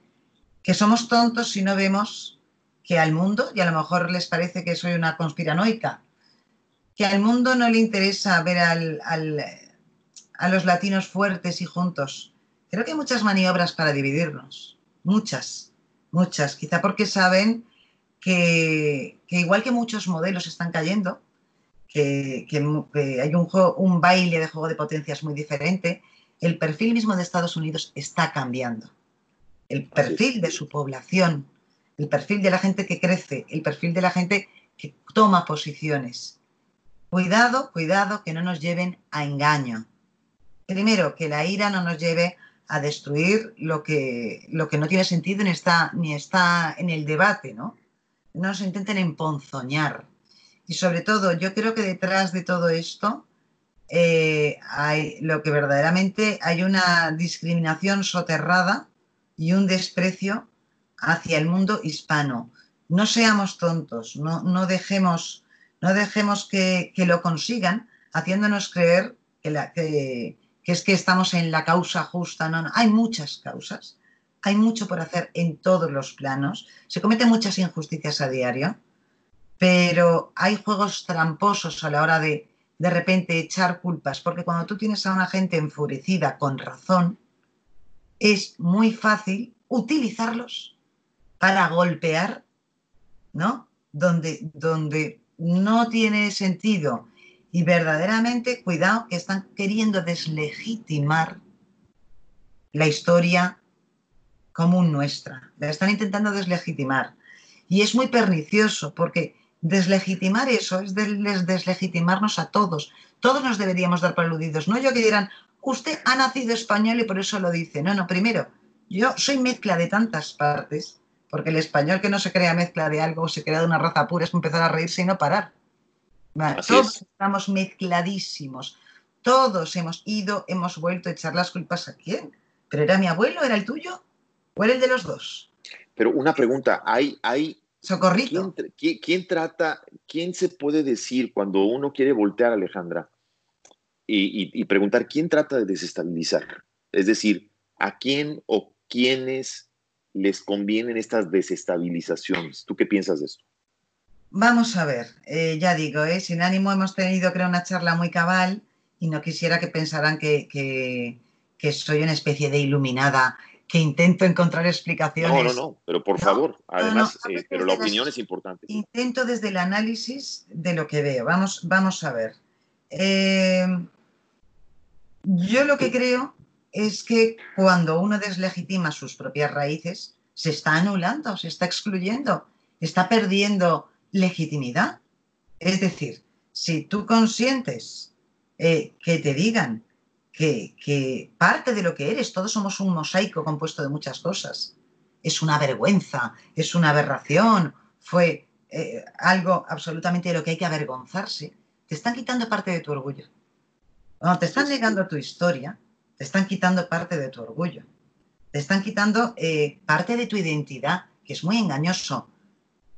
que somos tontos si no vemos que al mundo, y a lo mejor les parece que soy una conspiranoica, que al mundo no le interesa ver al a los latinos fuertes y juntos. Creo que hay muchas maniobras para dividirnos, muchas, muchas, quizá porque saben que, igual que muchos modelos están cayendo, que, hay un, un baile de juego de potencias muy diferente, el perfil mismo de Estados Unidos está cambiando. El perfil de su población, el perfil de la gente que crece, el perfil de la gente que toma posiciones. Cuidado, cuidado, que no nos lleven a engaño primero, que la ira no nos lleve a destruir lo que, lo que no tiene sentido ni está, ni está en el debate, ¿no? No nos intenten emponzoñar. Y sobre todo, yo creo que detrás de todo esto eh, hay lo que verdaderamente hay una discriminación soterrada y un desprecio hacia el mundo hispano. No seamos tontos, no, no dejemos, no dejemos que, que, lo consigan haciéndonos creer que, que, que es que estamos en la causa justa. No, no, hay muchas causas, hay mucho por hacer en todos los planos, se cometen muchas injusticias a diario, pero hay juegos tramposos a la hora de de repente echar culpas, porque cuando tú tienes a una gente enfurecida con razón, es muy fácil utilizarlos para golpear, ¿no? Donde, donde no tiene sentido y verdaderamente, cuidado, que están queriendo deslegitimar la historia común nuestra. La están intentando deslegitimar. Y es muy pernicioso porque deslegitimar eso es deslegitimarnos a todos. Todos nos deberíamos dar por aludidos. No yo que dirán, usted ha nacido español y por eso lo dice. No, no, primero, yo soy mezcla de tantas partes, porque el español que no se crea mezcla de algo o se crea de una raza pura es empezar a reírse y no parar todos estamos mezcladísimos. Todos hemos ido, hemos vuelto a echar las culpas a quién. ¿Pero era mi abuelo? ¿Era el tuyo? ¿O era el de los dos? Pero una pregunta, ¿hay, hay Socorrito. ¿quién, trata, quién se puede decir cuando uno quiere voltear a Alejandra y, y, preguntar quién trata de desestabilizar? Es decir, ¿a quién o quiénes les convienen estas desestabilizaciones? ¿Tú qué piensas de esto? Vamos a ver, eh, ya digo, eh, sin ánimo hemos tenido, creo, una charla muy cabal y no quisiera que pensaran que, soy una especie de iluminada que intento encontrar explicaciones. No, no, no, pero por favor, además, eh, pero la opinión es importante. Intento desde el análisis de lo que veo. Vamos, vamos a ver. yo lo que creo es que cuando uno deslegitima sus propias raíces, se está anulando, se está excluyendo, está perdiendo legitimidad. Es decir, si tú consientes eh, que te digan que, parte de lo que eres, todos somos un mosaico compuesto de muchas cosas, es una vergüenza, es una aberración, fue eh, algo absolutamente de lo que hay que avergonzarse, te están quitando parte de tu orgullo. Cuando te están negando tu historia, te están quitando parte de tu orgullo. Te están quitando eh, parte de tu identidad, que es muy engañoso.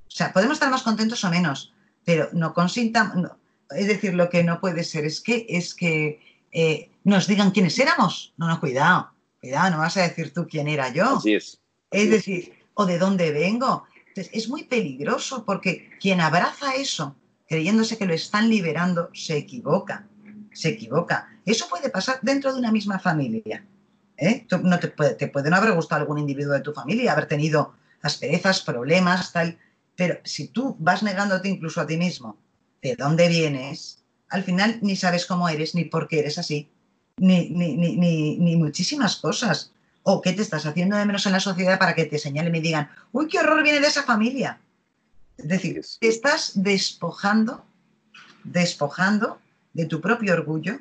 O sea, podemos estar más contentos o menos, pero no consintamos. es decir, lo que no puede ser es que, es que eh, nos digan quiénes éramos. No, no, cuidado, cuidado, no vas a decir tú quién era yo. Así es. es decir, o de dónde vengo. es muy peligroso porque quien abraza eso, creyéndose que lo están liberando, se equivoca, se equivoca. Eso puede pasar dentro de una misma familia. ¿eh? No te, puede, te puede no haber gustado algún individuo de tu familia, haber tenido asperezas, problemas, tal, pero si tú vas negándote incluso a ti mismo de dónde vienes, al final ni sabes cómo eres, ni por qué eres así, ni, ni, ni, ni muchísimas cosas o qué te estás haciendo de menos en la sociedad para que te señalen y digan, uy, qué horror viene de esa familia. Es decir, te estás despojando, despojando de tu propio orgullo,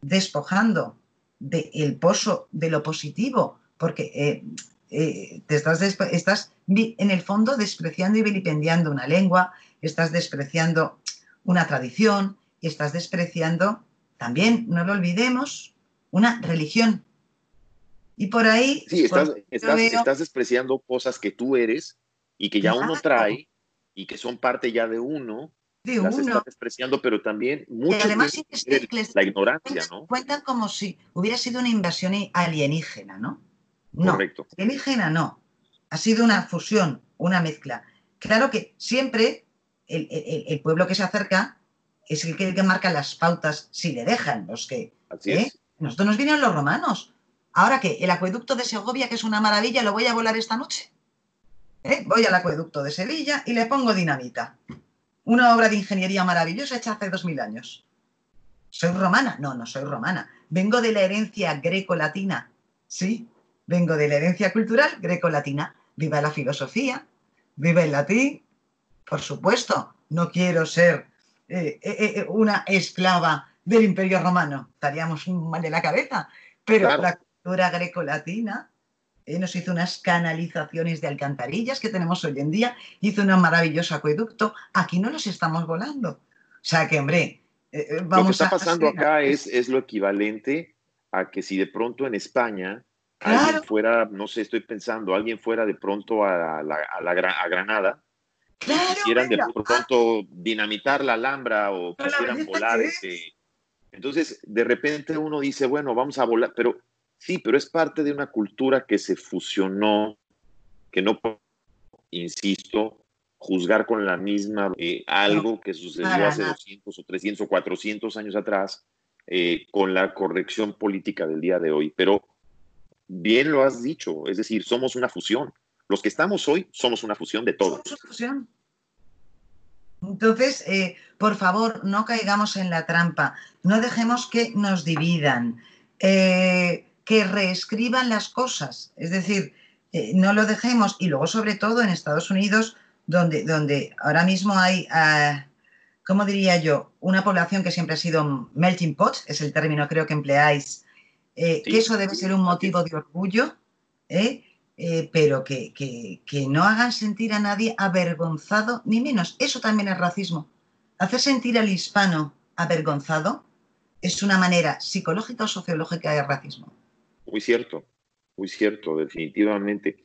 despojando del pozo de lo positivo, porque eh, eh, te estás, estás en el fondo despreciando y vilipendiando una lengua, estás despreciando una tradición, estás despreciando también, no lo olvidemos, una religión. Y por ahí... Sí, estás, estás, despreciando cosas que tú eres y que ya uno trae y que son parte ya de uno. De las uno. estás despreciando, pero también mucho además, la ignorancia, ¿no? Cuentan como si hubiera sido una invasión alienígena, ¿no? No, Correcto. alienígena no. Ha sido una fusión, una mezcla. Claro que siempre el, el pueblo que se acerca es el que, marca las pautas si le dejan, los que... ¿eh? Nosotros nos vinieron los romanos. Ahora que el acueducto de Segovia, que es una maravilla, lo voy a volar esta noche. ¿Eh? Voy al acueducto de Sevilla y le pongo dinamita. Una obra de ingeniería maravillosa hecha hace dos mil años. ¿Soy romana? No, no soy romana. Vengo de la herencia greco-latina. Sí, vengo de la herencia cultural greco-latina. Viva la filosofía, viva el latín. Por supuesto, no quiero ser eh, eh, eh, una esclava del Imperio Romano. Estaríamos mal de la cabeza. Pero la cultura greco-latina nos hizo unas canalizaciones de alcantarillas que tenemos hoy en día, hizo un maravilloso acueducto. Aquí no los estamos volando. O sea que, hombre, vamos Lo que está pasando acá es, es lo equivalente a que si de pronto en España alguien fuera, no sé, estoy pensando, alguien fuera de pronto a, la, a Granada quisieran de pronto dinamitar la Alhambra o quisieran volar. Este, entonces, de repente uno dice, bueno, vamos a volar, pero sí, pero es parte de una cultura que se fusionó, que no, insisto, juzgar con la misma eh, algo que sucedió hace 200 o 300 o 400 años atrás eh, con la corrección política del día de hoy. Pero bien lo has dicho, es decir, somos una fusión. Los que estamos hoy somos una fusión de todos. Somos una fusión. Entonces, eh, por favor, no caigamos en la trampa, no dejemos que nos dividan, eh, que reescriban las cosas, es decir, eh, no lo dejemos y luego sobre todo en Estados Unidos, donde, donde ahora mismo hay, ¿cómo diría yo? Una población que siempre ha sido melting pot, es el término creo que empleáis, que eso debe ser un motivo de orgullo. ¿eh? Eh, pero que, no hagan sentir a nadie avergonzado, ni menos. Eso también es racismo. Hacer sentir al hispano avergonzado es una manera psicológica o sociológica de racismo. Muy cierto, muy cierto, definitivamente.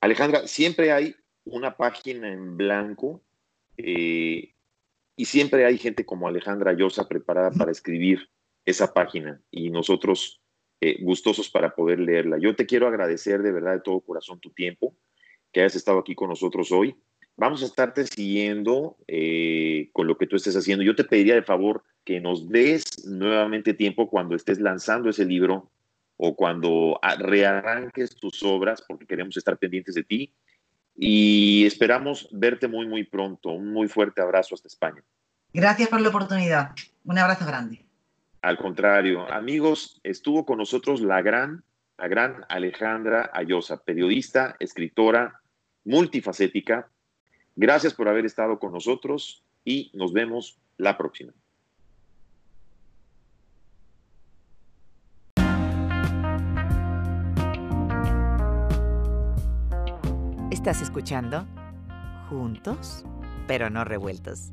Alejandra, siempre hay una página en blanco eh, y siempre hay gente como Alejandra Llosa preparada para escribir esa página y nosotros eh, gustosos para poder leerla. Yo te quiero agradecer de verdad de todo corazón tu tiempo, que hayas estado aquí con nosotros hoy. Vamos a estarte siguiendo eh, con lo que tú estés haciendo. Yo te pediría de favor que nos des nuevamente tiempo cuando estés lanzando ese libro o cuando rearranques tus obras, porque queremos estar pendientes de ti. Y esperamos verte muy, muy pronto. Un muy fuerte abrazo hasta España. Gracias por la oportunidad. Un abrazo grande. Al contrario, amigos, estuvo con nosotros la gran, la gran Alejandra Ayosa, periodista, escritora, multifacética. Gracias por haber estado con nosotros y nos vemos la próxima. ¿Estás escuchando? Juntos, pero no revueltos.